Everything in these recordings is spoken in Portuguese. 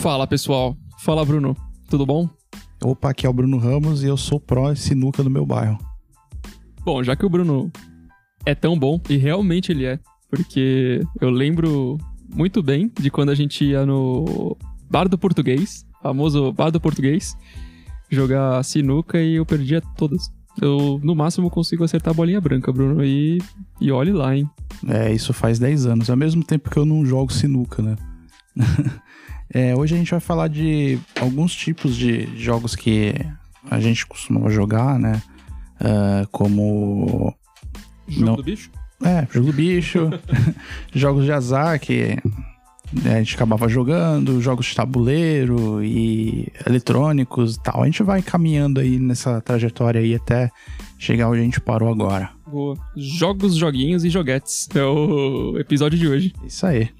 Fala pessoal, fala Bruno, tudo bom? Opa, aqui é o Bruno Ramos e eu sou pró sinuca do meu bairro. Bom, já que o Bruno é tão bom, e realmente ele é, porque eu lembro muito bem de quando a gente ia no Bar do Português, famoso Bar do Português, jogar sinuca e eu perdia todas. Eu, no máximo, consigo acertar a bolinha branca, Bruno, e, e olhe lá, hein? É, isso faz 10 anos, ao mesmo tempo que eu não jogo sinuca, né? é, hoje a gente vai falar de alguns tipos de jogos que a gente costuma jogar, né? Uh, como. Jogo não... do bicho? É, jogo do bicho, jogos de azar que né, a gente acabava jogando, jogos de tabuleiro e eletrônicos e tal. A gente vai caminhando aí nessa trajetória aí até chegar onde a gente parou agora. Boa. Jogos, joguinhos e joguetes. É o episódio de hoje. Isso aí.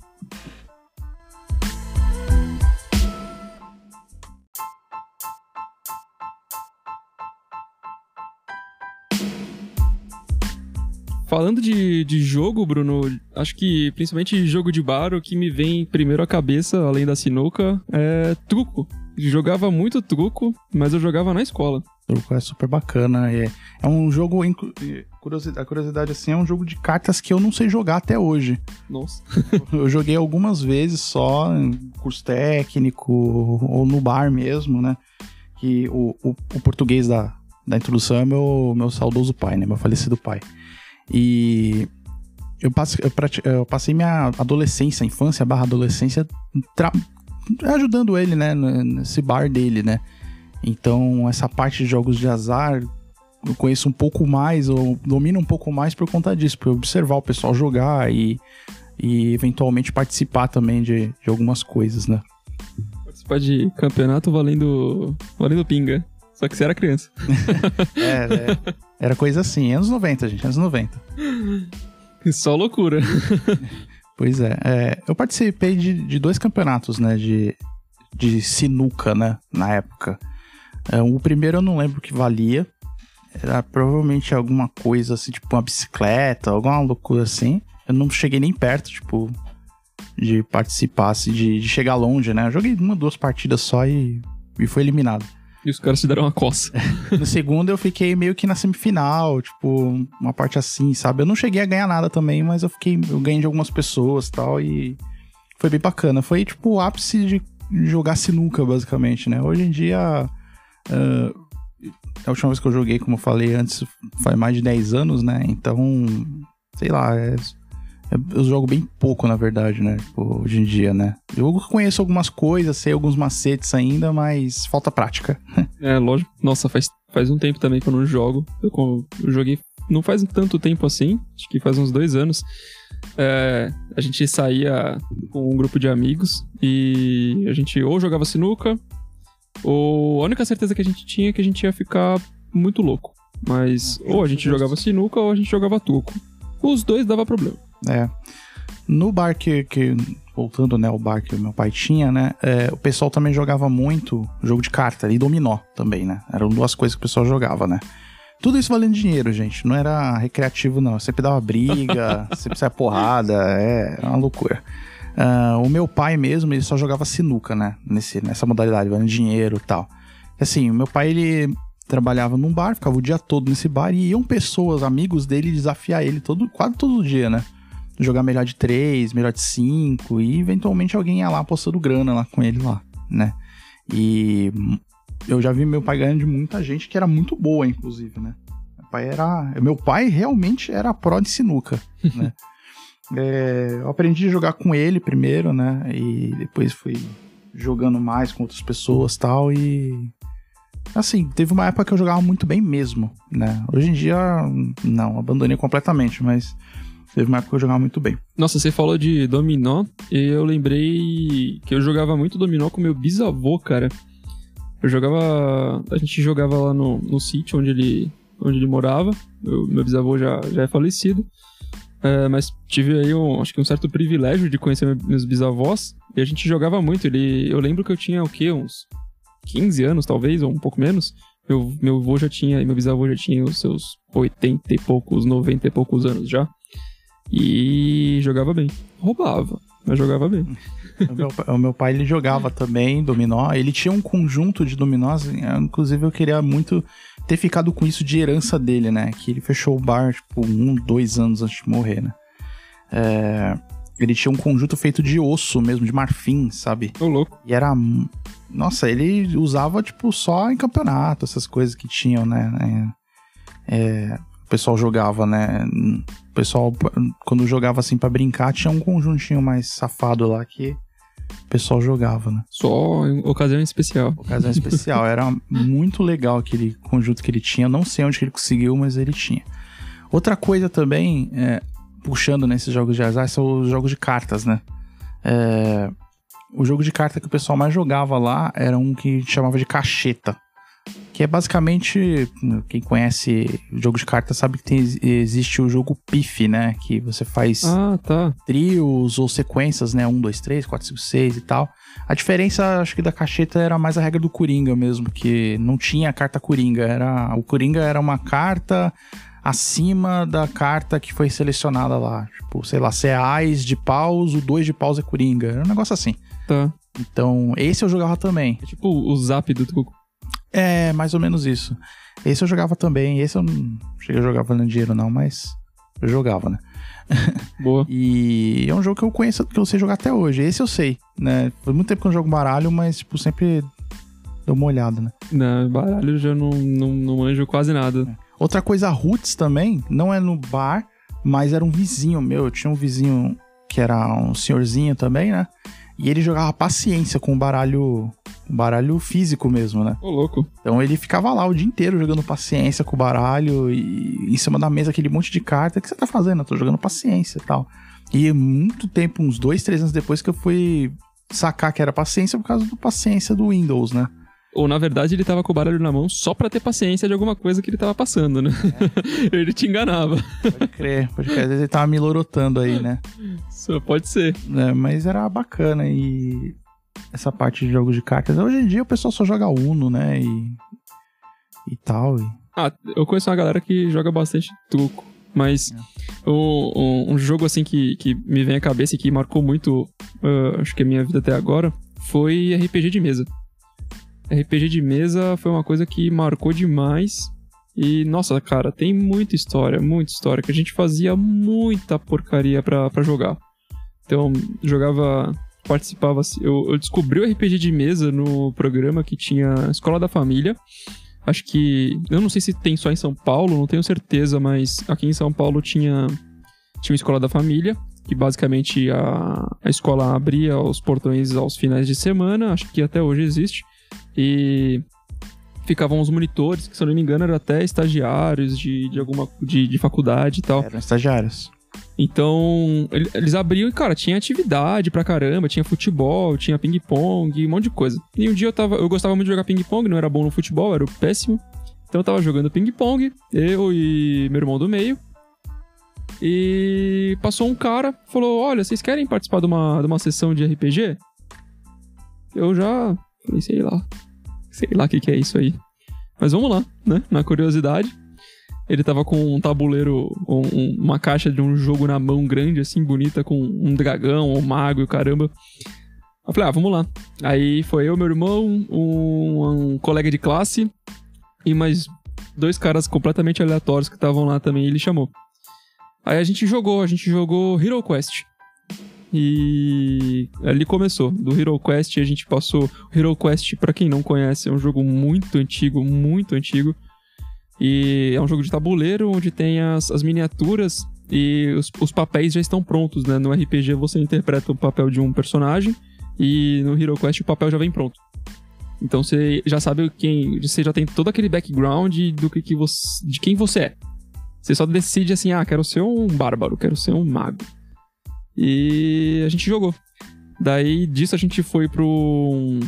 Falando de, de jogo, Bruno, acho que principalmente jogo de bar, o que me vem primeiro à cabeça, além da sinuca, é truco. Jogava muito truco, mas eu jogava na escola. Truco é super bacana. É, é um jogo. Curiosidade, a curiosidade assim, é um jogo de cartas que eu não sei jogar até hoje. Nossa. eu joguei algumas vezes só, em curso técnico, ou no bar mesmo, né? Que o, o, o português da, da introdução é meu, meu saudoso pai, né? Meu falecido pai. E eu passei, eu passei minha adolescência, infância barra adolescência, ajudando ele, né, nesse bar dele, né. Então, essa parte de jogos de azar, eu conheço um pouco mais, ou domino um pouco mais por conta disso, por observar o pessoal jogar e, e eventualmente participar também de, de algumas coisas, né. Participar de campeonato valendo, valendo pinga. Só que você era criança. é, é. Era coisa assim, anos 90, gente, anos 90. Só loucura. pois é, é eu participei de, de, dois campeonatos, né, de, de sinuca, né, na época. É, o primeiro eu não lembro o que valia. Era provavelmente alguma coisa assim, tipo uma bicicleta, alguma loucura assim. Eu não cheguei nem perto, tipo, de participar, assim, de, de chegar longe, né? Eu joguei uma, duas partidas só e, e foi eliminado. E os caras se deram uma coça. no segundo eu fiquei meio que na semifinal, tipo, uma parte assim, sabe? Eu não cheguei a ganhar nada também, mas eu fiquei, eu ganhei de algumas pessoas tal, e foi bem bacana. Foi tipo o ápice de jogar sinuca, basicamente, né? Hoje em dia. Uh, a última vez que eu joguei, como eu falei antes, faz mais de 10 anos, né? Então, sei lá, é eu jogo bem pouco, na verdade, né? Tipo, hoje em dia, né? Eu conheço algumas coisas, sei alguns macetes ainda, mas falta prática. é, lógico. Nossa, faz, faz um tempo também que eu não jogo. Eu, eu joguei não faz tanto tempo assim, acho que faz uns dois anos. É, a gente saía com um grupo de amigos e a gente ou jogava sinuca, ou a única certeza que a gente tinha é que a gente ia ficar muito louco. Mas ah, ou a gente jogava sinuca ou a gente jogava tuco. Os dois dava problema. É. No bar que, que voltando, né, o bar que meu pai tinha, né, é, o pessoal também jogava muito jogo de carta e dominó também, né? Eram duas coisas que o pessoal jogava, né? Tudo isso valendo dinheiro, gente. Não era recreativo, não. Sempre dava briga, sempre saia porrada, é, é uma loucura. Uh, o meu pai mesmo, ele só jogava sinuca, né? Nesse, nessa modalidade, valendo dinheiro e tal. Assim, o meu pai, ele trabalhava num bar, ficava o dia todo nesse bar e iam pessoas, amigos dele, desafiar ele todo, quase todo dia, né? Jogar melhor de 3, melhor de 5, e eventualmente alguém ia lá postando grana lá com ele lá, né? E eu já vi meu pai ganhando de muita gente que era muito boa, inclusive, né? Meu pai era. Meu pai realmente era pró de sinuca, né? É, eu aprendi a jogar com ele primeiro, né? E depois fui jogando mais com outras pessoas tal. E. Assim, teve uma época que eu jogava muito bem mesmo, né? Hoje em dia, não, abandonei completamente, mas Teve uma época que eu jogava muito bem. Nossa, você falou de dominó e eu lembrei que eu jogava muito dominó com meu bisavô, cara. Eu jogava. A gente jogava lá no, no sítio onde ele, onde ele morava. Eu, meu bisavô já, já é falecido. É, mas tive aí um, acho que um certo privilégio de conhecer meus bisavós. E a gente jogava muito. Ele, eu lembro que eu tinha o quê? Uns 15 anos, talvez, ou um pouco menos. Meu, meu avô já tinha, meu bisavô já tinha os seus 80 e poucos, 90 e poucos anos já. E jogava bem. Roubava. mas jogava bem. o, meu, o meu pai, ele jogava também dominó. Ele tinha um conjunto de dominós, inclusive eu queria muito ter ficado com isso de herança dele, né? Que ele fechou o bar, tipo, um, dois anos antes de morrer, né? É, ele tinha um conjunto feito de osso mesmo, de marfim, sabe? Ô, louco. E era. Nossa, ele usava, tipo, só em campeonato, essas coisas que tinham, né? É, é, pessoal jogava, né? O pessoal, quando jogava assim para brincar, tinha um conjuntinho mais safado lá que o pessoal jogava, né? Só em ocasião especial. Ocasião especial. Era muito legal aquele conjunto que ele tinha. Não sei onde ele conseguiu, mas ele tinha. Outra coisa também, é, puxando nesses jogos de azar, são os jogos de cartas, né? É, o jogo de carta que o pessoal mais jogava lá era um que chamava de cacheta. Que é basicamente, quem conhece o jogo de carta sabe que tem, existe o jogo PIF, né? Que você faz ah, tá. trios ou sequências, né? 1, 2, 3, 4, 5, 6 e tal. A diferença, acho que da cacheta era mais a regra do Coringa mesmo, que não tinha carta Coringa. Era, o Coringa era uma carta acima da carta que foi selecionada lá. Tipo, sei lá, se é Ais de paus, o 2 de paus é Coringa. Era um negócio assim. Tá. Então, esse eu jogava também. É tipo o zap do. É, mais ou menos isso. Esse eu jogava também. Esse eu não cheguei a jogar valendo dinheiro, não, mas eu jogava, né? Boa. e é um jogo que eu conheço, que eu sei jogar até hoje. Esse eu sei, né? Faz muito tempo que eu não jogo baralho, mas, tipo, sempre dou uma olhada, né? Não, baralho eu já não, não, não manjo quase nada. É. Outra coisa, roots também, não é no bar, mas era um vizinho meu. Eu tinha um vizinho que era um senhorzinho também, né? E ele jogava paciência com o baralho, um baralho físico mesmo, né? Ô, louco. Então ele ficava lá o dia inteiro jogando paciência com o baralho e em cima da mesa aquele monte de carta. O que você tá fazendo? Eu tô jogando paciência e tal. E muito tempo, uns dois, três anos depois que eu fui sacar que era paciência por causa do paciência do Windows, né? Ou na verdade ele tava com o baralho na mão só pra ter paciência de alguma coisa que ele tava passando, né? É. ele te enganava. Pode crer, pode crer. Às vezes ele tava me lorotando aí, né? Só pode ser. É, mas era bacana e essa parte de jogos de cartas. Hoje em dia o pessoal só joga Uno, né? E, e tal. E... Ah, eu conheço uma galera que joga bastante truco. Mas é. um, um, um, jogo assim que, que me vem à cabeça e que marcou muito, uh, acho que a minha vida até agora, foi RPG de mesa. RPG de mesa foi uma coisa que marcou demais. E, nossa, cara, tem muita história, muita história, que a gente fazia muita porcaria pra, pra jogar. Então, jogava, participava. Eu, eu descobri o RPG de mesa no programa que tinha Escola da Família. Acho que. Eu não sei se tem só em São Paulo, não tenho certeza, mas aqui em São Paulo tinha, tinha Escola da Família que basicamente a, a escola abria os portões aos finais de semana, acho que até hoje existe. E ficavam os monitores, que se eu não me engano eram até estagiários de, de alguma de, de faculdade e tal. Eram estagiários. Então, eles abriam e, cara, tinha atividade pra caramba, tinha futebol, tinha ping-pong, um monte de coisa. E um dia eu tava. Eu gostava muito de jogar ping-pong, não era bom no futebol, era péssimo. Então eu tava jogando ping-pong, eu e meu irmão do meio. E passou um cara, falou: Olha, vocês querem participar de uma, de uma sessão de RPG? Eu já Falei, sei lá. Sei lá o que, que é isso aí. Mas vamos lá, né? Na curiosidade. Ele tava com um tabuleiro, um, uma caixa de um jogo na mão grande, assim, bonita, com um dragão, um mago e o caramba. Eu falei, ah, vamos lá. Aí foi eu, meu irmão, um, um colega de classe e mais dois caras completamente aleatórios que estavam lá também, ele chamou. Aí a gente jogou, a gente jogou Hero Quest. E ali começou. Do Hero Quest a gente passou. Hero Quest, para quem não conhece, é um jogo muito antigo, muito antigo. E é um jogo de tabuleiro onde tem as, as miniaturas e os, os, papéis já estão prontos, né? No RPG você interpreta o papel de um personagem e no Hero Quest o papel já vem pronto. Então você já sabe quem. Você já tem todo aquele background do que, que você. de quem você é. Você só decide assim, ah, quero ser um bárbaro, quero ser um mago. E a gente jogou. Daí disso a gente foi pro um,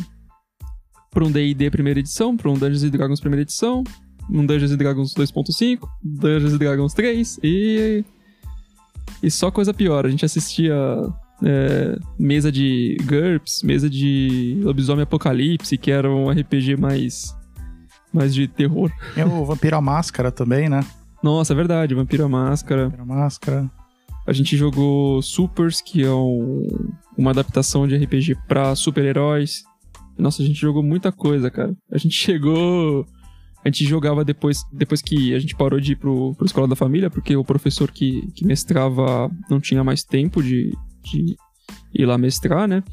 pro um D&D primeira edição, pro um Dungeons Dragons primeira edição, um Dungeons Dragons 2.5, Dungeons Dragons 3 e e só coisa pior, a gente assistia é, mesa de GURPS, mesa de Lobisomem Apocalipse, que era um RPG mais mais de terror. É o Vampiro à Máscara também, né? Nossa, é verdade, Vampiro à Máscara. Vampiro à Máscara. A gente jogou Supers, que é um, uma adaptação de RPG pra super-heróis. Nossa, a gente jogou muita coisa, cara. A gente chegou. A gente jogava depois, depois que a gente parou de ir pro, pro Escola da Família, porque o professor que, que mestrava não tinha mais tempo de, de ir lá mestrar, né?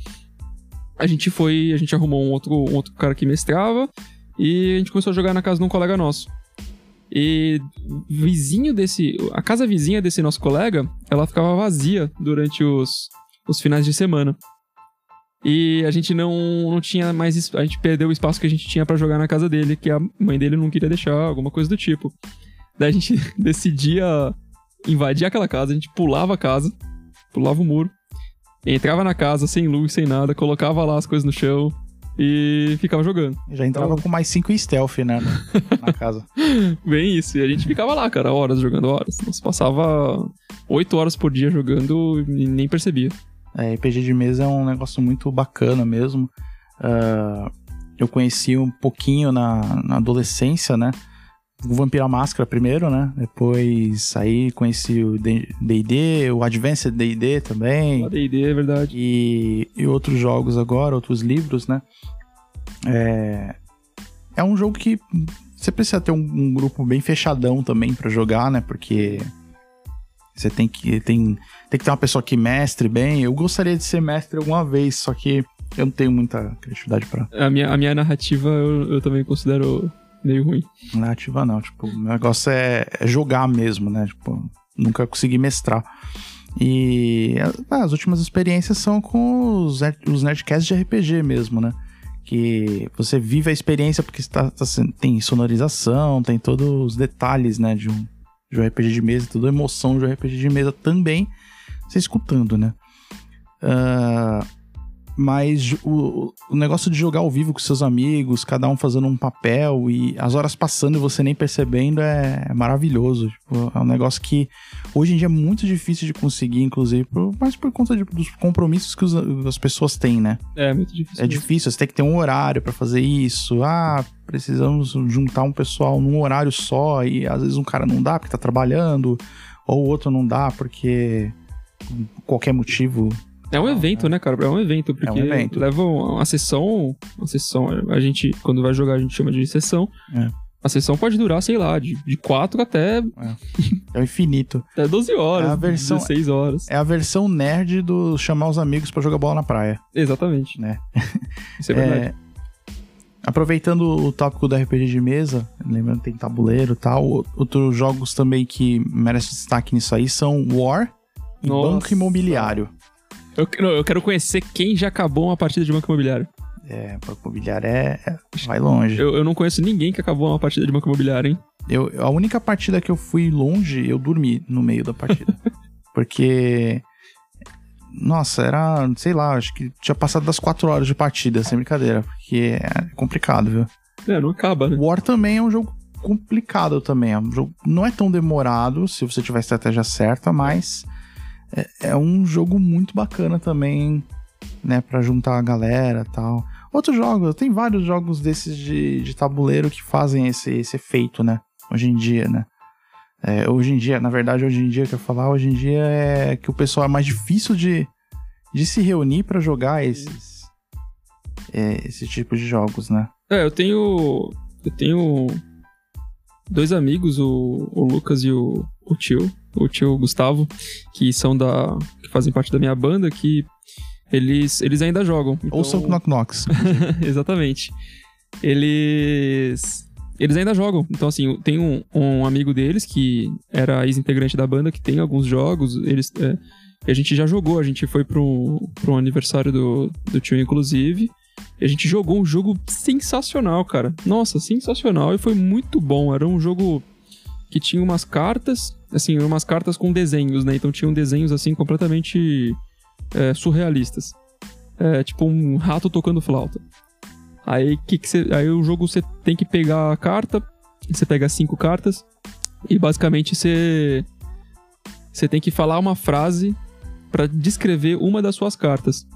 A gente foi, a gente arrumou um outro, um outro cara que mestrava e a gente começou a jogar na casa de um colega nosso. E vizinho desse. A casa vizinha desse nosso colega, ela ficava vazia durante os, os finais de semana. E a gente não, não tinha mais. A gente perdeu o espaço que a gente tinha para jogar na casa dele, que a mãe dele não queria deixar, alguma coisa do tipo. Daí a gente decidia invadir aquela casa, a gente pulava a casa, pulava o muro, entrava na casa sem luz, sem nada, colocava lá as coisas no chão e ficava jogando. Já entrava Então- com mais 5 stealth, né? Na casa. Bem isso. E a gente ficava lá, cara, horas jogando horas. Nossa, passava oito horas por dia jogando e nem percebia. É, RPG de mesa é um negócio muito bacana mesmo. Ah, eu conheci um pouquinho na, na adolescência, né? O Vampira Máscara primeiro, né? Depois aí conheci o D&D, o Advanced D&D também. D&D é verdade. e, e outros jogos agora, outros livros, né? É, é um jogo que você precisa ter um, um grupo bem fechadão também pra jogar, né? Porque você tem que, tem, tem que ter uma pessoa que mestre bem. Eu gostaria de ser mestre alguma vez, só que eu não tenho muita criatividade pra A minha, a minha narrativa eu, eu também considero meio ruim. narrativa, não. Tipo, o negócio é, é jogar mesmo, né? Tipo, nunca consegui mestrar. E ah, as últimas experiências são com os, os Nerdcasts de RPG mesmo, né? Que você vive a experiência porque está, tá sendo- tem sonorização, tem todos os detalhes, né? De um, de um RPG de mesa, toda a emoção de um RPG de mesa também, você escutando, né? Ah, mas o, o negócio de jogar ao vivo com seus amigos, cada um fazendo um papel e as horas passando e você nem percebendo é, maravilhoso. Tipo, é um negócio que hoje em dia é muito difícil de conseguir, inclusive, por, mas por conta de- dos compromissos que os- as pessoas têm, né? É muito difícil. É difícil, você tem que ter um horário pra fazer isso. Ah, precisamos juntar um pessoal num horário só e às vezes um cara não dá porque tá trabalhando, ou o outro não dá porque por qualquer motivo É um evento, né, cara? É um evento, porque evento. leva uma sessão. Uma sessão. A gente, quando vai jogar, a gente chama de sessão. É. A sessão pode durar, sei lá, de, de 4 até, é o infinito. até 12 horas, É a versão- 16 horas. É a versão nerd do chamar os amigos pra jogar bola na praia. Exatamente. Né? Isso é verdade. É, aproveitando o tópico do RPG de mesa, lembrando que tem tabuleiro e tal, outros jogos também que merecem destaque nisso aí são War e Nossa. Banco Imobiliário. Eu, não, eu quero conhecer quem já acabou uma partida de banco imobiliário. É, Banco Imobiliário é, é- vai longe. Eu, eu não conheço ninguém que acabou uma partida de banco imobiliário, hein? Eu, a única partida que eu fui longe, eu dormi no meio da partida. Porque. Nossa, era, sei lá, acho que tinha passado das quatro horas de partida, sem brincadeira. Porque é complicado, viu? É, não acaba, né? War também é um jogo complicado também. É um jogo, não é tão demorado se você tiver a estratégia certa, mas é, é um jogo muito bacana também, né? Pra juntar a galera tal. Outros jogos, tem vários jogos desses de, de tabuleiro que fazem esse, esse efeito, né? Hoje em dia, né? É, hoje em dia, na verdade, hoje em dia que eu falar, hoje em dia é que o pessoal é mais difícil de, de se reunir pra jogar esses, é, esse tipo de jogos, né? É, eu tenho. Eu tenho dois amigos, o, o Lucas e o, o tio, o tio Gustavo, que são da. que fazem parte da minha banda, que eles, eles ainda jogam. Então- Ou são Knock Knocks. Exatamente. Eles. Eles ainda jogam. Então, assim, tem um, um amigo deles que era ex-integrante da banda, que tem alguns jogos. Eles. é, a gente já jogou, a gente foi pro, pro aniversário do, do tio, inclusive. E a gente jogou um jogo sensacional, cara. Nossa, sensacional. E foi muito bom. Era um jogo que tinha umas cartas, assim, umas cartas com desenhos, né? Então tinham desenhos, assim, completamente é, surrealistas. É, tipo um rato tocando flauta. Aí, que que cê, aí o jogo você tem que pegar a carta, você pega cinco cartas, e basicamente você você tem que falar uma frase pra descrever uma das suas cartas.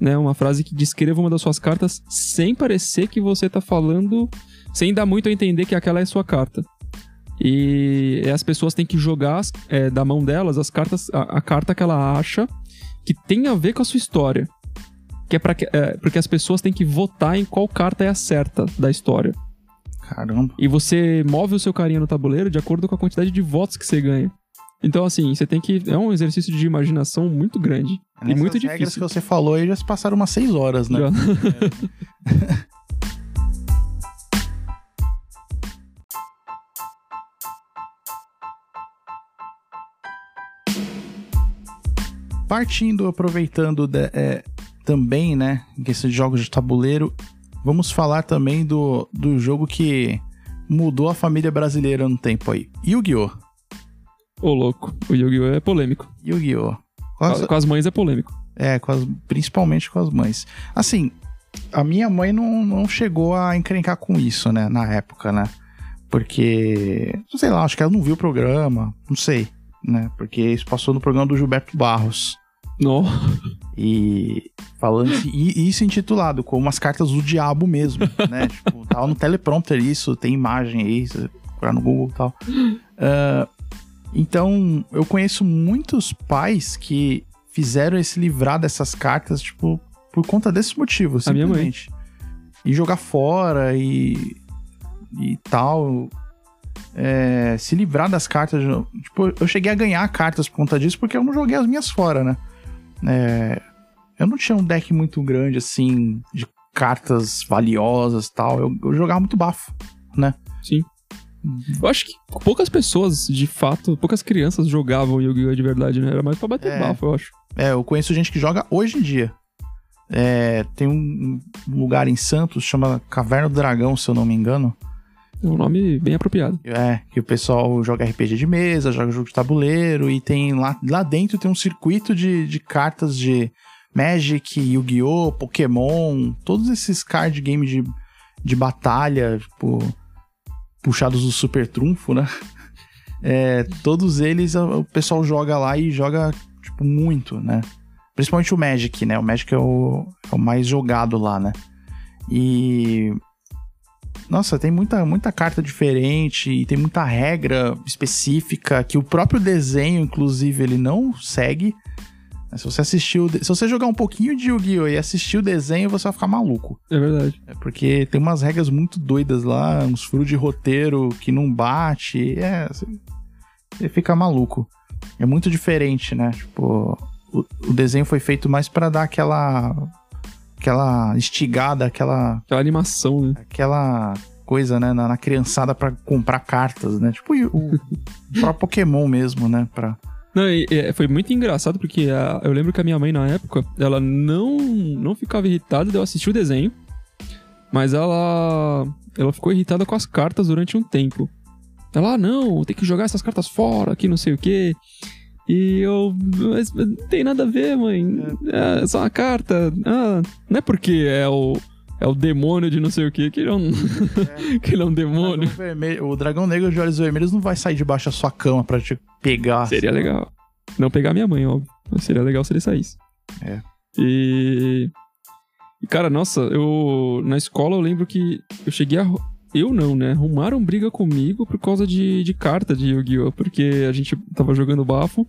Né, uma frase que descreva uma das suas cartas sem parecer que você tá falando, sem dar muito a entender que aquela é sua carta. E as pessoas têm que jogar é, da mão delas as cartas, a, a carta que ela acha que tem a ver com a sua história. Que é, pra que, é porque as pessoas têm que votar em qual carta é a certa da história. Caramba. E você move o seu carinha no tabuleiro de acordo com a quantidade de votos que você ganha. Então, assim, você tem que. É um exercício de imaginação muito grande. e Nessas muito regras difícil. que você falou aí já se passaram umas seis horas, né? Já. Partindo, aproveitando de- é, também, né, de jogos de tabuleiro, vamos falar também do, do jogo que mudou a família brasileira no tempo aí. Yu-Gi-Oh! Ô, louco. O Yu-Gi-Oh! é polêmico. Yu-Gi-Oh! Com, Quase- com as mães é polêmico. É, com as- principalmente com as mães. Assim, a minha mãe não, não chegou a encrencar com isso, né, na época, né? Porque, sei lá, acho que ela não viu o programa, não sei, né? Porque isso passou no programa do Gilberto Barros. Não. E falando e isso intitulado como as cartas do diabo mesmo, né? tipo, tava no teleprompter isso, tem imagem aí, você procurar no Google e tal. Ah, então, eu conheço muitos pais que fizeram esse livrar dessas cartas, tipo, por conta desse motivo, A minha mãe. simplesmente. E jogar fora e, e tal. É, se livrar das cartas. Tipo, eu cheguei a ganhar cartas por conta disso, porque eu não joguei as minhas fora, né? É, eu não tinha um deck muito grande, assim, de cartas valiosas e tal. Eu, eu jogava muito bafo, né? Sim. Eu acho que poucas pessoas, de fato, poucas crianças jogavam Yu-Gi-Oh! de verdade, né? Era mais pra bater É. bafo, eu acho. É, eu conheço gente que joga hoje em dia. É, tem um lugar em Santos, chama Caverna do Dragão, se eu não me engano. É um nome bem apropriado. É, que o pessoal joga RPG de mesa, joga jogo de tabuleiro e tem lá, lá dentro tem um circuito de, de cartas de Magic, Yu-Gi-Oh!, Pokémon, todos esses card game de, de batalha, tipo, puxados do super trunfo, né? É, todos eles o pessoal joga lá e joga, tipo, muito, né? Principalmente o Magic, né? O Magic é o, é o mais jogado lá, né? E nossa, tem muita, muita carta diferente e tem muita regra específica que o próprio desenho, inclusive, ele não segue. Se você assistiu, se você jogar um pouquinho de Yu-Gi-Oh! e assistir o desenho, você vai ficar maluco. É verdade. É porque tem umas regras muito doidas lá, uns furos de roteiro que não bate. É, você, fica maluco. É muito diferente, né? Tipo, o, o desenho foi feito mais pra dar aquela. Aquela instigada, aquela Aquela animação, né? aquela coisa, né, na, na criançada pra comprar cartas, né? Tipo o, Pokémon mesmo, né? Pra... Não, e, e, foi muito engraçado porque a- eu lembro que a minha mãe, na época, ela não, não ficava irritada de eu assistir o desenho, mas ela, ela ficou irritada com as cartas durante um tempo. Ela, ah, não, tem que jogar essas cartas fora, que não sei o quê. E eu, mas não tem nada a ver, mãe. É só uma carta. Ah, não é porque é o, é o demônio de não sei o quê, que ele é um, que ele é um O demônio. dragão, vermelho, o dragão negro de olhos vermelhos não vai sair debaixo da sua cama pra te pegar. Seria assim. legal. Não pegar minha mãe, óbvio. Mas seria legal se ele saísse. É. E, cara, nossa, eu. Na escola eu lembro que eu cheguei a. Eu não, né? Arrumaram briga comigo por causa de, de carta de Yu-Gi-Oh! Porque a gente tava jogando bafo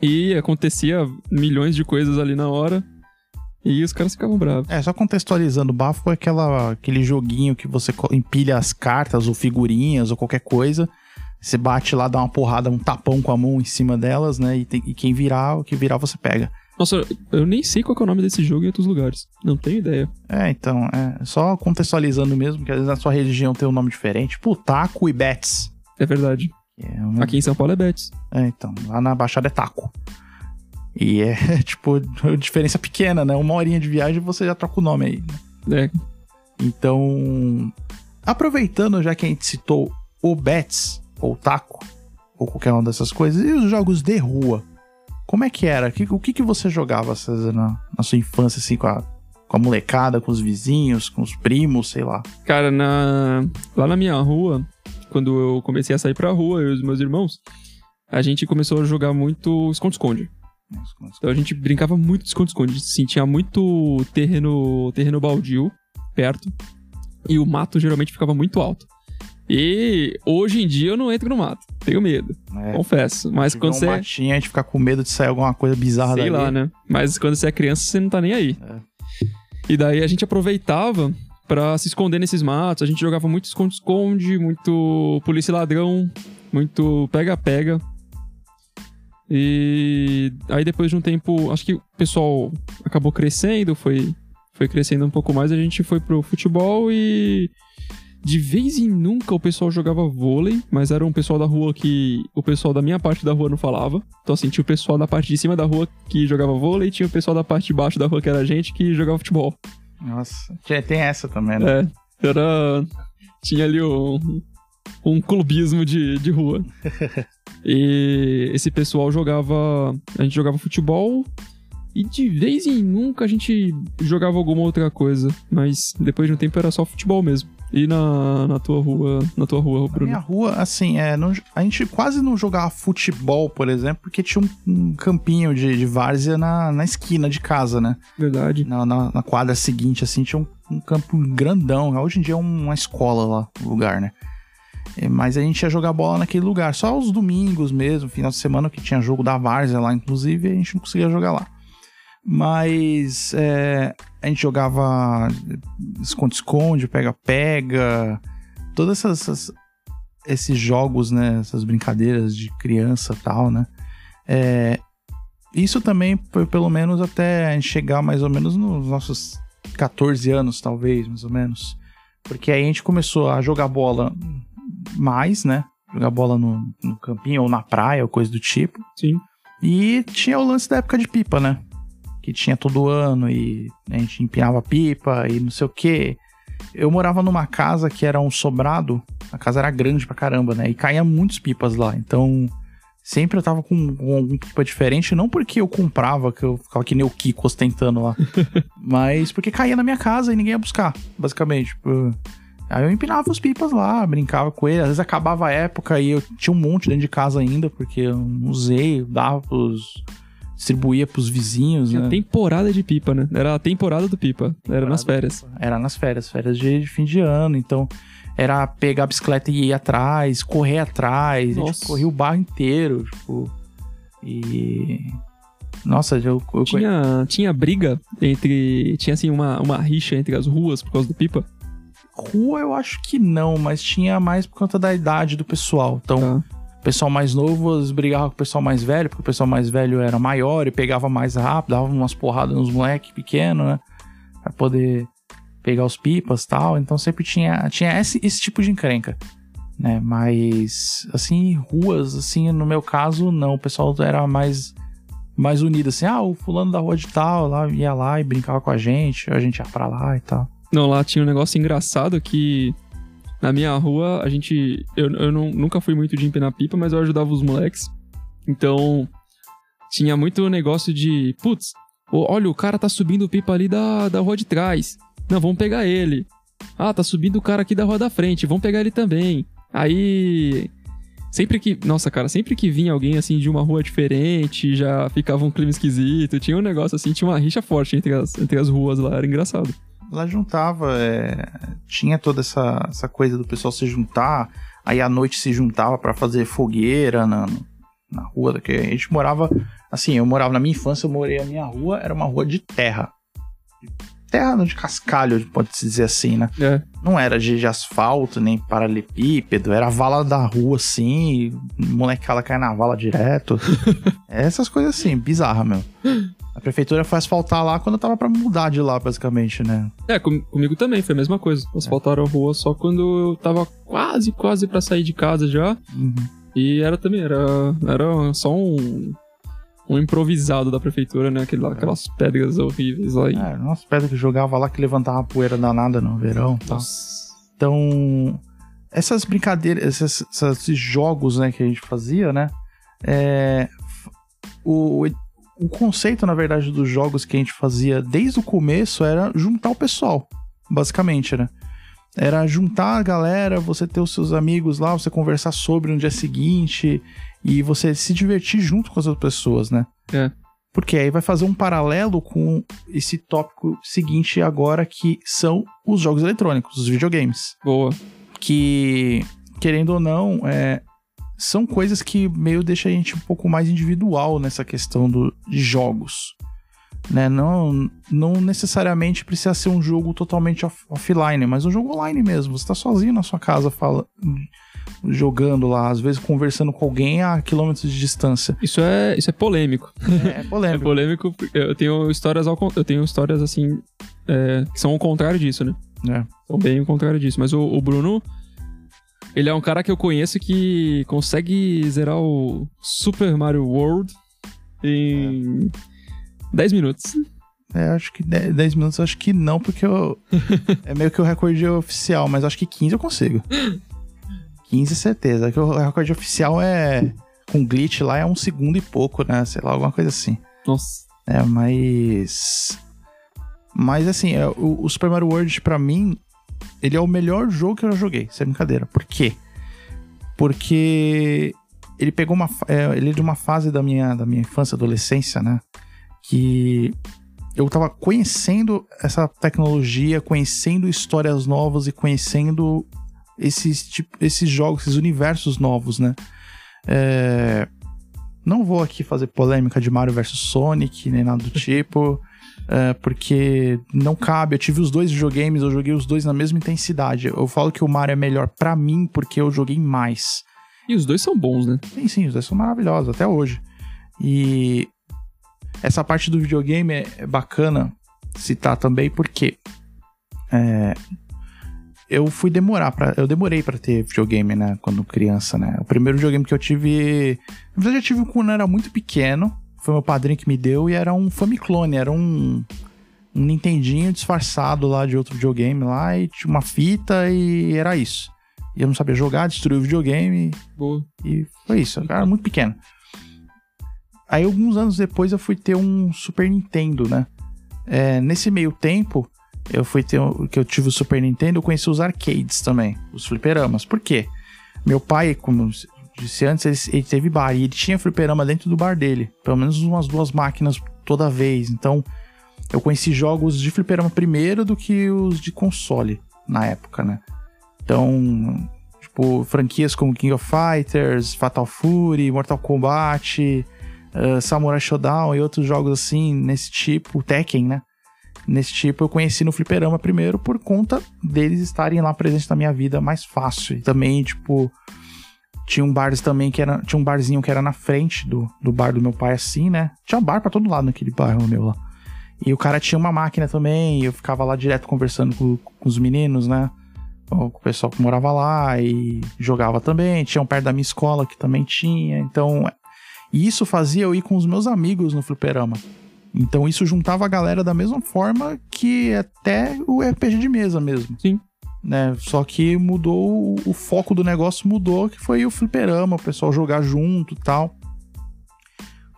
e acontecia milhões de coisas ali na hora. E os caras ficavam bravos. É, só contextualizando, o bafo é aquela, aquele joguinho que você empilha as cartas ou figurinhas ou qualquer coisa. Você bate lá, dá uma porrada, um tapão com a mão em cima delas, né? E, tem- e quem virar, o que virar você pega. Nossa, eu nem sei qual é o nome desse jogo em outros lugares. Não tenho ideia. É, então, é só contextualizando mesmo, que às vezes na sua religião tem um nome diferente. Tipo, taco e bets. É verdade. É, um- Aqui em São Paulo é Betis. é, então, lá na Baixada é taco. E é, tipo, diferença pequena, né? Uma horinha de viagem você já troca o nome aí. né? É, Então, aproveitando já que a gente citou o Bets, ou Taco, ou qualquer uma dessas coisas, e os jogos de rua? Como é que era? O que, que você jogava César, na, na sua infância, assim, com a, com a molecada, com os vizinhos, com os primos, sei lá? Cara, na... lá na minha rua, quando eu comecei a sair pra rua, eu e os meus irmãos, a gente começou a jogar muito esconde-esconde. Então a gente brincava muito de esconde-esconde. Sim, tinha muito terreno, terreno baldio perto. E o mato geralmente ficava muito alto. E hoje em dia eu não entro no mato. Tenho medo, É. confesso. Mas quando um você. matinho, a gente fica com medo de sair alguma coisa bizarra Sei dali. lá, né? Mas quando você é criança, você não tá nem aí. É. E daí a gente aproveitava pra se esconder nesses matos. A gente jogava muito esconde-esconde, muito polícia ladrão, muito pega-pega. E aí depois de um tempo, acho que o pessoal acabou crescendo, foi, foi crescendo um pouco mais, a gente foi pro futebol e de vez em nunca o pessoal jogava vôlei, mas era um pessoal da rua que o pessoal da minha parte da rua não falava. Então assim, tinha o pessoal da parte de cima da rua que jogava vôlei, e tinha o pessoal da parte de baixo da rua que era a gente que jogava futebol. Nossa, Tinha- tem essa também, né? É, era. Tinha ali um, um clubismo de, de rua. e esse pessoal jogava. A gente jogava futebol e de vez em nunca a gente jogava alguma outra coisa. Mas depois de um tempo era só futebol mesmo. E na, na tua rua, na tua rua, Na Bruno? minha rua, assim, é, não- a gente quase não jogava futebol, por exemplo, porque tinha um, um campinho de, de várzea na, na esquina de casa, né? Verdade. Na, na, na quadra seguinte, assim, tinha um, um campo grandão. Hoje em dia é uma escola lá, o lugar, né? É, Mas a gente ia jogar bola naquele lugar. Só os domingos mesmo, final de semana, que tinha jogo da várzea lá, inclusive, a gente não conseguia jogar lá. Mas é, a gente jogava esconde-esconde, pega-pega, todas essas, essas- esses jogos, né? Essas brincadeiras de criança e tal, né? É, isso também foi pelo menos até a gente chegar mais ou menos nos nossos 14 anos, talvez, mais ou menos. Porque aí a gente começou a jogar bola mais, né? Jogar bola no, no campinho ou na praia, ou coisa do tipo. Sim. E tinha o lance da época de pipa, né? Que tinha todo ano e a gente empinava pipa e não sei o quê. Eu morava numa casa que era um sobrado, a casa era grande pra caramba, né? E caía muitos pipas lá. Então, sempre eu tava com, com algum pipa diferente, não porque eu comprava, que eu ficava que nem o Kiko ostentando lá, mas porque caía na minha casa e ninguém ia buscar, basicamente. Tipo, Aí eu empinava os pipas lá, brincava com ele. Às vezes acabava a época e eu tinha um monte dentro de casa ainda, porque eu não usei, dava pros. Distribuía pros vizinhos, Tinha né? temporada de pipa, né? Era a temporada do pipa. Era nas férias. Era nas férias, férias de, de fim de ano. Então, era pegar a bicicleta e ir atrás, correr atrás. A gente Nossa. corria o barro inteiro, tipo. E. Nossa, eu. eu Tinha, tinha briga entre. Tinha assim uma, uma rixa entre as ruas por causa do pipa. Rua eu acho que não, mas tinha mais por conta da idade do pessoal. Então, Tá. Pessoal mais novo brigava com o pessoal mais velho, porque o pessoal mais velho era maior e pegava mais rápido, dava umas porradas nos moleques pequenos, né? Pra poder pegar os pipas e tal. Então sempre tinha, tinha esse, esse tipo de encrenca. Né? Mas, assim, ruas, assim, no meu caso, não. O pessoal era mais, mais unido, assim. Ah, o fulano da rua de tal, lá ia lá e brincava com a gente, a gente ia pra lá e tal. Não, lá tinha um negócio engraçado que na minha rua a gente. Eu, eu não- nunca fui muito de empinar pipa, mas eu ajudava os moleques. Então tinha muito negócio de. Putz, olha, o cara tá subindo pipa ali da, da rua de trás. Não, vamos pegar ele. Ah, tá subindo o cara aqui da rua da frente, vamos pegar ele também. Aí. Sempre que. Nossa, cara, sempre que vinha alguém assim de uma rua diferente, já ficava um clima esquisito. Tinha um negócio assim, tinha uma rixa forte entre as, entre as ruas lá, era engraçado. Lá juntava, é, tinha toda essa, essa coisa do pessoal se juntar, aí à noite se juntava pra fazer fogueira na, na rua, que a gente morava, assim, eu morava na minha infância, eu morei, a minha rua era uma rua de terra. Terra de cascalho, pode-se dizer assim, né? É. Não era de, de asfalto, nem paralelepípedo, era a vala da rua, assim, molecada caia na vala direto. Essas coisas assim, bizarra, meu. A prefeitura foi asfaltar lá quando eu tava pra mudar de lá, basicamente, né? É, com- comigo também, foi a mesma coisa. Asfaltaram a rua só quando eu tava quase, quase pra sair de casa já. Uhum. E era também, era, era só um, um improvisado da prefeitura, né? Aquele, lá, aquelas pedras horríveis lá. É, nossa, pedra que jogava lá que levantava poeira danada no verão. Nossa. Então, essas brincadeiras, esses, esses jogos né, que a gente fazia, né? é, o, o conceito, na verdade, dos jogos que a gente fazia desde o começo era juntar o pessoal, basicamente, né? Era juntar a galera, você ter os seus amigos lá, você conversar sobre no dia seguinte e você se divertir junto com as outras pessoas, né? É. Porque aí vai fazer um paralelo com esse tópico seguinte agora, que são os jogos eletrônicos, os videogames Boa. que, querendo ou não, é, são coisas que meio deixa a gente um pouco mais individual nessa questão do, de jogos. Né? Não, não necessariamente precisa ser um jogo totalmente off offline, mas um jogo online mesmo. Você tá sozinho na sua casa fala, jogando lá, às vezes conversando com alguém a quilômetros de distância. Isso é, isso é polêmico. É, é polêmico. é polêmico. Eu tenho histórias, ao, eu tenho histórias assim é, que são o contrário disso, né? É. São bem o contrário disso. Mas o, o Bruno, ele é um cara que eu conheço que consegue zerar o Super Mario World em 10 minutos. É, acho que 10 minutos acho que não, porque eu, é meio que o recorde oficial, mas acho que 15 eu consigo. 15 certeza, que o recorde oficial é com glitch lá é um segundo e pouco, né? Sei lá, alguma coisa assim. Nossa. É, mas mas assim, é, o, o Super Mario World para mim, ele é o melhor jogo que eu já joguei, sem brincadeira. Por quê? Porque ele pegou uma é, ele é de uma fase da minha da minha infância, adolescência, né? Que eu tava conhecendo essa tecnologia, conhecendo histórias novas e conhecendo esses, tipo, esses jogos, esses universos novos, né? É... Não vou aqui fazer polêmica de Mario vs Sonic, nem nada do tipo, é, porque não cabe. Eu tive os dois videogames, eu joguei os dois na mesma intensidade. Eu falo que o Mario é melhor para mim porque eu joguei mais. E os dois são bons, né? Sim, sim, os dois são maravilhosos até hoje. E essa parte do videogame é, é bacana citar também porque é, eu fui demorar para eu demorei para ter videogame, né, quando criança, né? O primeiro videogame que eu tive, na verdade eu tive quando eu era muito pequeno, foi meu padrinho que me deu e era um Famiclone, era um um Nintendinho disfarçado lá de outro videogame lá e tinha uma fita e era isso. E eu não sabia jogar, destruí o videogame Boa. e foi isso. Eu era muito pequeno. Aí, alguns anos depois, eu fui ter um Super Nintendo, né? É, nesse meio tempo, eu fui ter que eu tive o Super Nintendo, eu conheci os arcades também, os fliperamas. Por quê? Meu pai, como disse antes, ele, ele teve bar e ele tinha fliperama dentro do bar dele, pelo menos umas duas máquinas toda vez. Então, eu conheci jogos de fliperama primeiro do que os de console na época, né? Então, tipo, franquias como King of Fighters, Fatal Fury, Mortal Kombat, uh, Samurai Shodown e outros jogos assim, nesse tipo, Tekken, né? Nesse tipo, eu conheci no fliperama primeiro por conta deles estarem lá presentes na minha vida mais fácil. E também, tipo, tinha um bar também que era. Tinha um barzinho que era na frente do, do bar do meu pai, assim, né? Tinha bar pra todo lado naquele bairro meu lá. E o cara tinha uma máquina também, e eu ficava lá direto conversando com, com os meninos, né? Com o pessoal que morava lá e jogava também. Tinha um perto da minha escola que também tinha. Então, e isso fazia eu ir com os meus amigos no fliperama. Então isso juntava a galera da mesma forma que até o RPG de mesa mesmo. Sim. Né? Só que mudou, o foco do negócio mudou, que foi o fliperama, o pessoal jogar junto tal.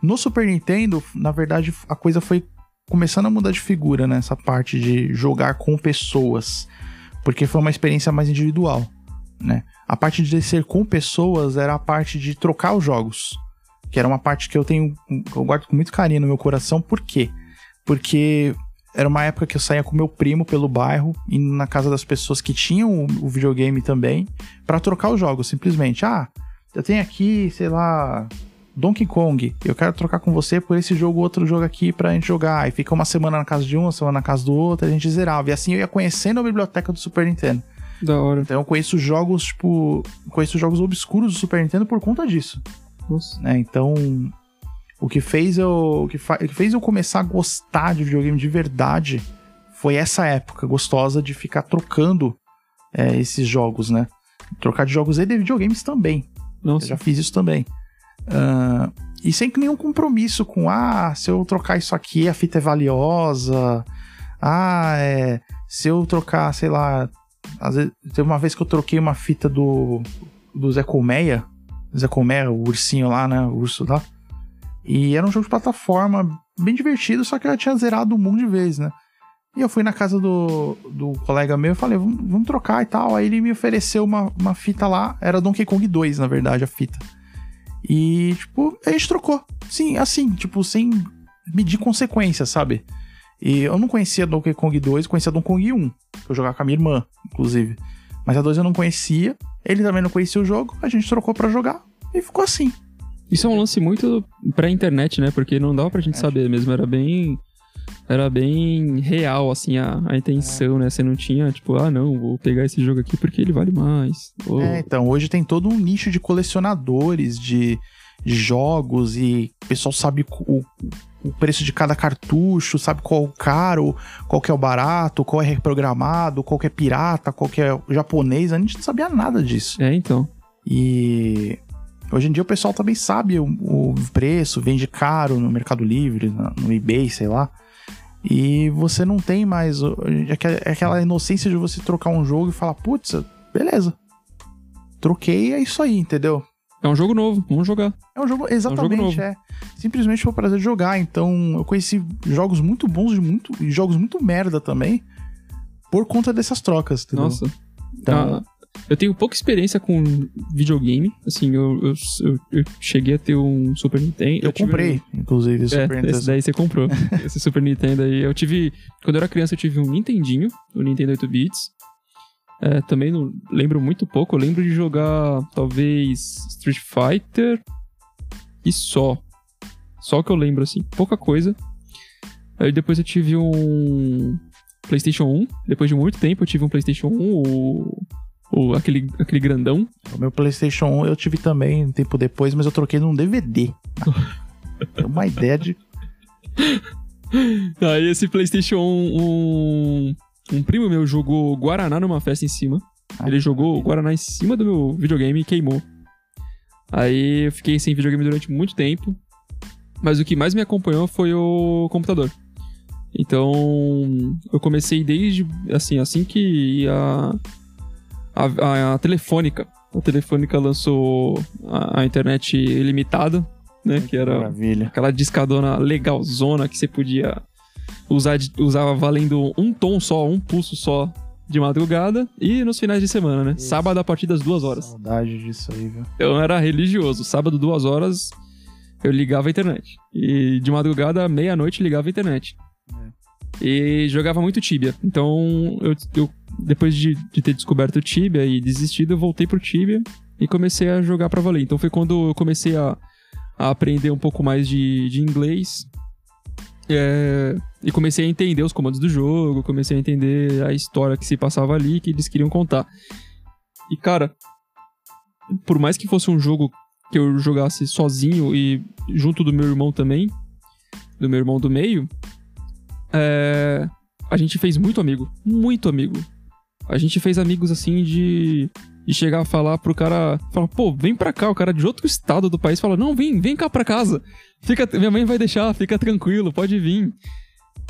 No Super Nintendo, na verdade, a coisa foi começando a mudar de figura nessa né? parte de jogar com pessoas, porque foi uma experiência mais individual, né? A parte de ser com pessoas era a parte de trocar os jogos que era uma parte que eu tenho, eu guardo com muito carinho no meu coração. Por quê? Porque era uma época que eu saía com meu primo pelo bairro, indo na casa das pessoas que tinham o, videogame também, para trocar os jogos, simplesmente. Ah, eu tenho aqui, sei lá, Donkey Kong, eu quero trocar com você por esse jogo, outro jogo aqui pra gente jogar. E fica uma semana na casa de um, uma semana na casa do outro, a gente zerava. E assim eu ia conhecendo a biblioteca do Super Nintendo. Da hora. Então eu conheço jogos, tipo, conheço jogos obscuros do Super Nintendo por conta disso. Né? Então, o que fez eu, o que, o que fez eu começar a gostar de videogame de verdade foi essa época gostosa de ficar trocando é, esses jogos, né? Trocar de jogos e de videogames também. Nossa. Eu já fiz isso também. Uh, e sem nenhum compromisso com, ah, se eu trocar isso aqui, a fita é valiosa. Ah, é, se eu trocar, sei lá. Às vezes, teve uma vez que eu troquei uma fita do, do Zé Colmeia Zé Comé, o ursinho lá, né? O urso lá. E era um jogo de plataforma bem divertido, só que eu já tinha zerado um monte de vezes, né? E eu fui na casa do, do colega meu e falei, vamos, vamos trocar e tal. Aí ele me ofereceu uma, uma fita lá, era Donkey Kong 2, na verdade, a fita. E, tipo, a gente trocou. Sim, assim, tipo, sem medir consequências, sabe? E eu não conhecia Donkey Kong 2, conhecia Donkey Kong 1, que eu jogava com a minha irmã, inclusive. Mas a 2 eu não conhecia. Ele também não conhecia o jogo, a gente trocou para jogar. E ficou assim. Isso é um lance muito pra internet, né? Porque não dava pra gente saber mesmo. Era bem. Era bem real, assim, a, a intenção, né? Você não tinha, tipo, ah, não, vou pegar esse jogo aqui porque ele vale mais. Ou- É, então, hoje tem todo um nicho de colecionadores de, de jogos e o pessoal sabe o, o preço de cada cartucho, sabe qual é o caro, qual que é o barato, qual é reprogramado, qual que é pirata, qual que é japonês. A gente não sabia nada disso. É, então. E hoje em dia o pessoal também sabe o, o preço, vende caro no Mercado Livre, no eBay, sei lá. E você não tem mais o- aquela- aquela inocência de você trocar um jogo e falar, putz, beleza. Troquei, é isso aí, entendeu? É um jogo novo, vamos jogar. É um jogo, exatamente, novo. é. Simplesmente foi o prazer de jogar. Então, eu conheci jogos muito bons de muito, e jogos muito merda também por conta dessas trocas, entendeu? Nossa. Então, Ah, eu tenho pouca experiência com videogame. Assim, eu, eu, eu- eu cheguei a ter um Super Nintendo. eu comprei, inclusive, o É, Super esse Nintendo. daí você comprou. esse Super Nintendo aí. Eu tive. Quando eu era criança, eu tive um Nintendinho, o Nintendo 8 bits. É, também não lembro muito pouco. Eu lembro de jogar, talvez, Street Fighter e só. Só que eu lembro, assim, pouca coisa. Aí depois eu tive um PlayStation 1. Depois de muito tempo, eu tive um PlayStation 1, o, o, aquele, aquele grandão. O meu PlayStation 1 eu tive também um tempo depois, mas eu troquei num DVD. Tem uma ideia de. Aí esse PlayStation 1, um, um primo meu jogou Guaraná numa festa em cima. Ah, Ele jogou o Guaraná em cima do meu videogame e queimou. Aí eu fiquei sem videogame durante muito tempo. Mas o que mais me acompanhou foi o computador. Então, eu comecei desde, assim, assim que a, a, a, a Telefônica, a Telefônica lançou a, a internet ilimitada, né, que era Maravilha. aquela discadona legalzona que você podia usar, usar valendo um tom só, um pulso só de madrugada e nos finais de semana, né? Isso. Sábado a partir das duas horas. Saudade disso aí, viu? Eu era religioso. Sábado, duas horas, eu ligava a internet. E de madrugada, meia-noite, ligava a internet. E jogava muito Tibia. Então, eu, eu- depois de, de ter descoberto o Tibia e desistido, eu voltei pro Tibia e comecei a jogar pra valer. Então, foi quando eu comecei a, a aprender um pouco mais de, de inglês. É, e comecei a entender os comandos do jogo, comecei a entender a história que se passava ali, que eles queriam contar. E, cara, por mais que fosse um jogo que eu jogasse sozinho e junto do meu irmão também, do meu irmão do meio, é, a gente fez muito amigo, muito amigo. A gente fez amigos assim de, de chegar a falar pro cara, falar, pô, vem pra cá, o cara de outro estado do país fala, não, vem, vem cá pra casa. Fica, minha mãe vai deixar, fica tranquilo, pode vir.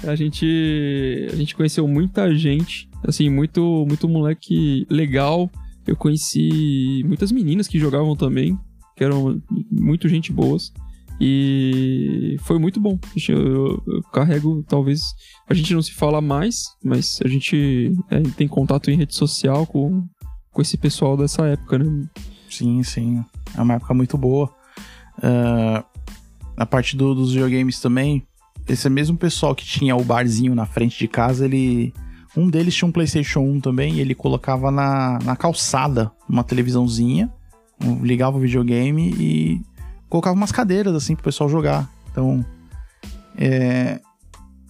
A gente a gente conheceu muita gente, assim, muito muito moleque legal. Eu conheci muitas meninas que jogavam também, que eram muito gente boas. E foi muito bom. Eu, eu- carrego, talvez. A gente não se fala mais, mas a gente é, tem contato em rede social com, com esse pessoal dessa época, né? Sim, sim. É uma época muito boa. Ah, na parte do- dos videogames também, esse mesmo pessoal que tinha o barzinho na frente de casa, ele. Um deles tinha um PlayStation 1 também e ele colocava na, na calçada uma televisãozinha, ligava o videogame e colocava umas cadeiras assim pro pessoal jogar. Então. é,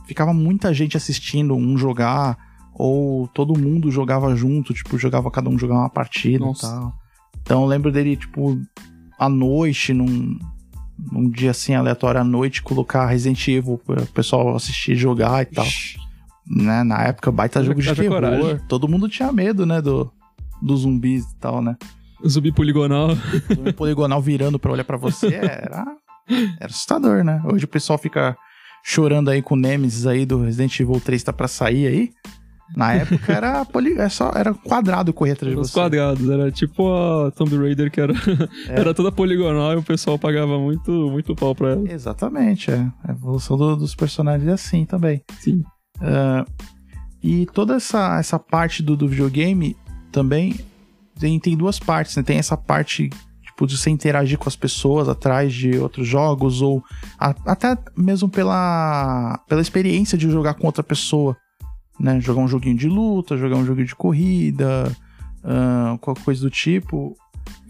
ficava muita gente assistindo um jogar, ou todo mundo jogava junto, tipo, jogava cada um jogava uma partida Nossa. e tal. Então eu lembro dele, tipo, à noite, num, num dia assim aleatório à noite, colocar Resident Evil para o pessoal assistir jogar e tal. Né? Na época, baita jogo de terror. coragem. Todo mundo tinha medo, né, do, dos zumbis e tal, né? Zumbi poligonal. O poligonal virando pra olhar pra você era, era assustador, né? Hoje o pessoal fica chorando aí com o Nemesis aí do Resident Evil 3 tá pra sair aí. Na época era, poli, era, só, era quadrado correr atrás de Os você. quadrados, era tipo a Tomb Raider que era, É. era toda poligonal e o pessoal pagava muito, muito pau pra ela. Exatamente, é. A evolução do- dos personagens é assim também. Sim. Ah, e toda essa, essa parte do, do videogame também tem, tem duas partes, né? Tem essa parte, tipo, de você interagir com as pessoas atrás de outros jogos, ou a- até mesmo pela, pela experiência de jogar com outra pessoa, né? Jogar um joguinho de luta, jogar um joguinho de corrida, ah, qualquer coisa do tipo.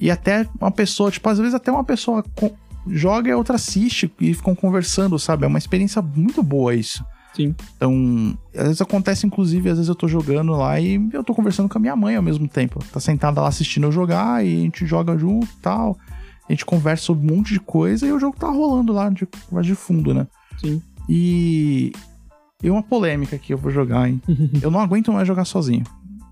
E até uma pessoa, tipo, às vezes até uma pessoa joga e outra assiste e ficam conversando, sabe? É uma experiência muito boa isso. Sim. Então, às vezes acontece, inclusive, às vezes eu tô jogando lá e eu tô conversando com a minha mãe ao mesmo tempo. Tá sentada lá assistindo eu jogar e a gente joga junto e tal. A gente conversa sobre um monte de coisa e o jogo tá rolando lá de, de fundo, né? Sim. E. E uma polêmica que eu vou jogar, hein? eu não aguento mais jogar sozinho.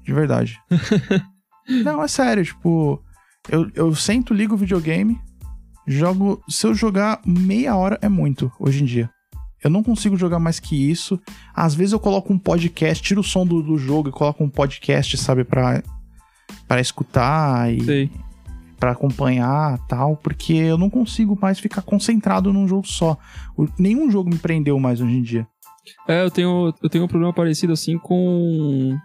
De verdade. não, é sério, tipo. Eu, eu sento, ligo o videogame, jogo. Se eu jogar meia hora é muito, hoje em dia. Eu não consigo jogar mais que isso. Às vezes eu coloco um podcast, tiro o som do, do jogo e coloco um podcast, sabe, pra, pra escutar e Sei. pra acompanhar tal, porque eu não consigo mais ficar concentrado num jogo só. O- nenhum jogo me prendeu mais hoje em dia. É, eu tenho, eu tenho um problema parecido assim com,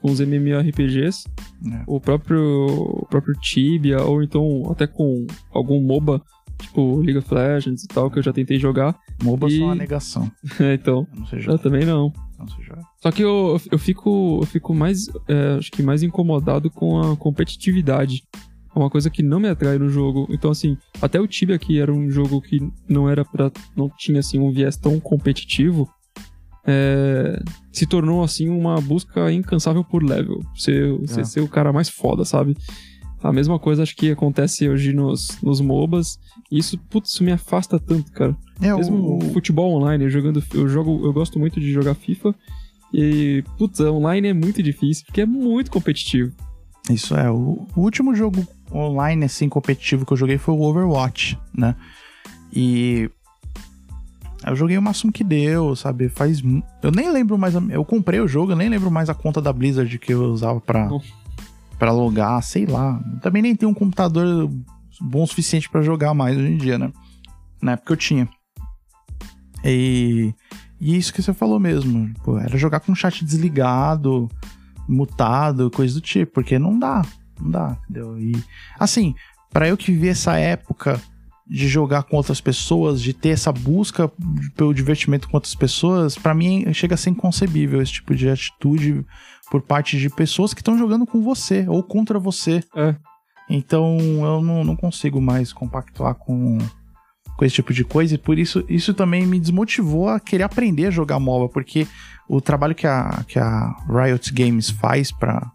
com os MMORPGs. É. O próprio, o próprio Tibia, ou então até com algum MOBA, tipo League of Legends e tal, que eu já tentei jogar. MOBA E- são uma negação. então, Eu não sei eu jogar. também não. Não sei jogar. Só que eu, eu fico, eu fico mais, é, acho que mais incomodado com a competitividade. É uma coisa que não me atrai no jogo. Então, assim, até o Tibia, que era um jogo que não era para não tinha, assim, um viés tão competitivo, é, se tornou, assim, uma busca incansável por level. Você, você É. ser o cara mais foda, sabe? A mesma coisa acho que acontece hoje nos, nos MOBAs. E isso, putz, isso me afasta tanto, cara. É, Mesmo o, futebol online, eu jogando, eu jogo, eu gosto muito de jogar FIFA. E, putz, online é muito difícil, porque é muito competitivo. Isso é. O, o último jogo online, assim, competitivo que eu joguei foi o Overwatch, né? E. Eu joguei o máximo que deu, sabe? Faz. Eu nem lembro mais. a- Eu comprei o jogo, eu nem lembro mais a conta da Blizzard que eu usava pra, Pra logar, sei lá. Também nem tenho um computador bom o suficiente pra jogar mais hoje em dia, né? Na época eu tinha. E. E isso que você falou mesmo. Pô, era jogar com chat desligado, mutado, coisa do tipo, porque não dá. Não dá, entendeu? E. Assim, pra eu que vivi essa época de jogar com outras pessoas, de ter essa busca pelo divertimento com outras pessoas, pra mim chega a ser inconcebível esse tipo de atitude por parte de pessoas que estão jogando com você ou contra você. É. Então eu não, não consigo mais compactuar com, com esse tipo de coisa e por isso isso também me desmotivou a querer aprender a jogar MOBA, porque o trabalho que a, que a Riot Games faz pra.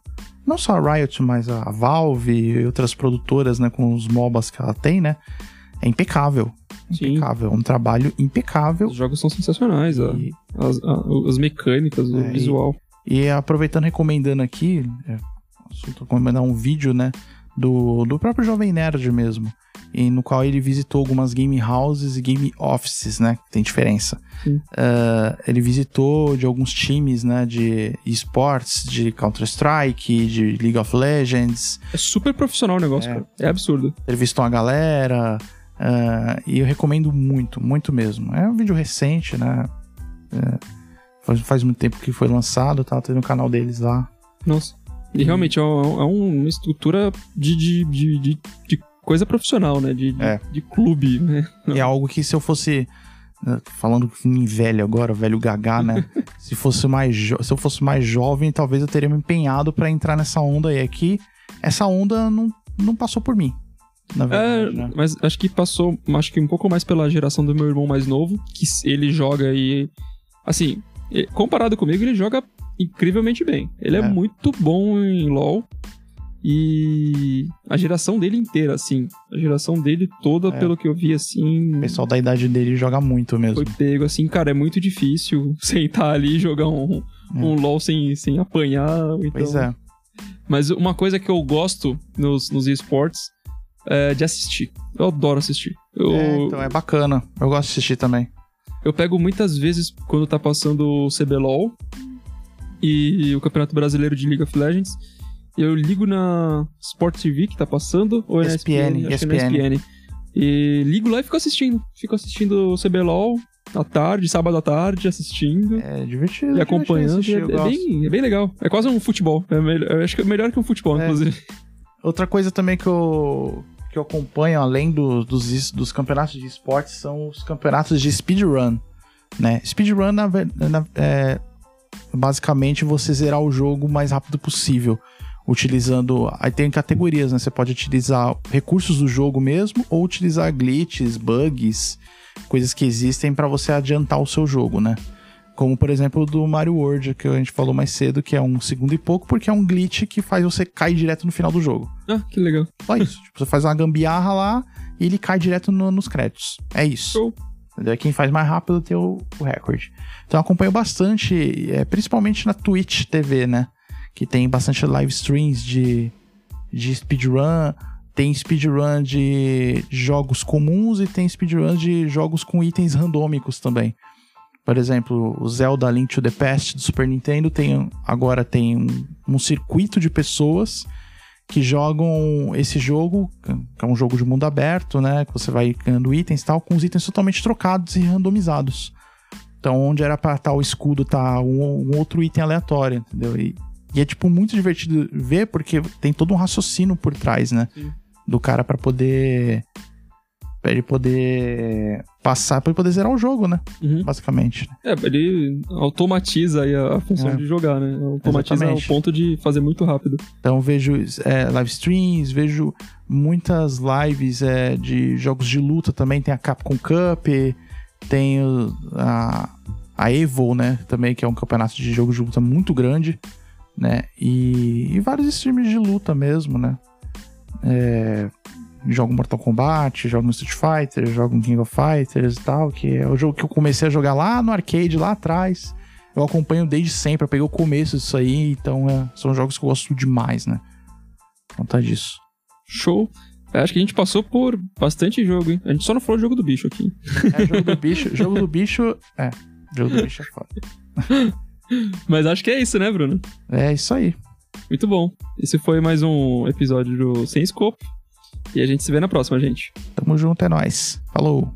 Não só a Riot, mas a Valve e outras produtoras, né, com os MOBAs que ela tem, né? É impecável. Impecável. É um trabalho impecável. Os jogos são sensacionais, E, as, as mecânicas, o É, visual. E aproveitando, recomendando aqui, é, recomendar um vídeo, né, do, do próprio Jovem Nerd mesmo, e no qual ele visitou algumas game houses e game offices, né, tem diferença. Ah, ele visitou de alguns times, né, de esportes, de Counter-Strike, de League of Legends, É super profissional o negócio, É. cara. É absurdo. entrevistou uma galera, ah, e eu recomendo muito, muito mesmo. É um vídeo recente, né, é, faz, faz muito tempo que foi lançado, tá, tem no canal deles lá. Nossa. E realmente é, é uma estrutura de, de, de, de, de coisa profissional, né? De, É. de clube, né? É algo que se eu fosse. né, Falando em velho agora, velho gagá, né? se, fosse mais se eu fosse mais jovem, talvez eu teria me empenhado pra entrar nessa onda aí. Aqui, essa onda não, não passou por mim. Na É, verdade, né? mas acho que passou, acho que um pouco mais pela geração do meu irmão mais novo, que ele joga e assim, comparado comigo, ele joga incrivelmente bem. Ele é, É. muito bom em LoL e a geração dele inteira, assim, a geração dele toda, É. pelo que eu vi, assim, O pessoal da idade dele joga muito mesmo. foi pego, assim, cara, é muito difícil sentar ali e jogar um, É. um LoL sem, sem apanhar. Então... Pois é. Mas uma coisa que eu gosto nos, nos esportes é de assistir. Eu adoro assistir. Eu, É, então é bacana. Eu gosto de assistir também. Eu pego muitas vezes quando tá passando o CBLOL e o Campeonato Brasileiro de League of Legends. Eu ligo na Sport TV que tá passando, ou é na ESPN, ESPN, é na ESPN. E ligo lá e fico assistindo. Fico assistindo o CBLOL à tarde, sábado à tarde, assistindo. É divertido. E divertido acompanhando, assistir, é, é bem, é bem legal. É quase um futebol. É melhor- eu acho que é melhor que um futebol, É. inclusive. Outra coisa também que eu, que eu acompanho, além do- dos, dos campeonatos de esportes, são os campeonatos de speedrun. Né? Speedrun, na, na- é basicamente você zerar o jogo o mais rápido possível. utilizando. Aí tem categorias, né? Você pode utilizar recursos do jogo mesmo ou utilizar glitches, bugs, coisas que existem para você adiantar o seu jogo, né? Como, por exemplo, do Mario World, que a gente falou mais cedo, que é um segundo e pouco, porque é um glitch que faz você cair direto no final do jogo. Ah, que legal. Só isso. tipo, você faz uma gambiarra lá e ele cai direto no- nos créditos. É isso. Show. Quem faz mais rápido tem o, o recorde. Então eu acompanho bastante, é, principalmente na Twitch TV, né? Que tem bastante live streams de, de speedrun. Tem speedrun de jogos comuns e tem speedrun de jogos com itens randômicos também. Por exemplo, o Zelda Link to the Past do Super Nintendo tem agora tem um, um circuito de pessoas que jogam esse jogo, que é um jogo de mundo aberto, né? Que você vai ganhando itens e tal, com os itens totalmente trocados e randomizados. Então, onde era pra estar o escudo, tá um, um outro item aleatório, entendeu? E, e é, tipo, muito divertido ver, porque tem todo um raciocínio por trás, né? Sim. Do cara pra poder. Pra ele poder passar, pra ele poder zerar o jogo, né? Uhum. Basicamente. É, ele automatiza aí a, a função É. de jogar, né? Automatiza Exatamente. ao ponto de fazer muito rápido. Então vejo é, live streams, vejo muitas lives é, de jogos de luta também. Tem a Capcom Cup, tem a, a Evo, né? Também, que é um campeonato de jogos de luta muito grande, né? E, e vários streams de luta mesmo, né? É, jogo Mortal Kombat, jogo Street Fighter, jogo King of Fighters e tal, que é o jogo que eu comecei a jogar lá no arcade, lá atrás. Eu acompanho desde sempre, eu peguei o começo disso aí, então é, são jogos que eu gosto demais, né? Conta disso. Show. É, acho que a gente passou por bastante jogo, hein? A gente só não falou jogo do bicho aqui. É, jogo do bicho, jogo do bicho, é, jogo do bicho é foda. Mas acho que é isso, né, Bruno? É isso aí. Muito bom. Esse foi mais um episódio do Sem Scope. E a gente se vê na próxima, gente. Tamo junto, é nóis. Falou.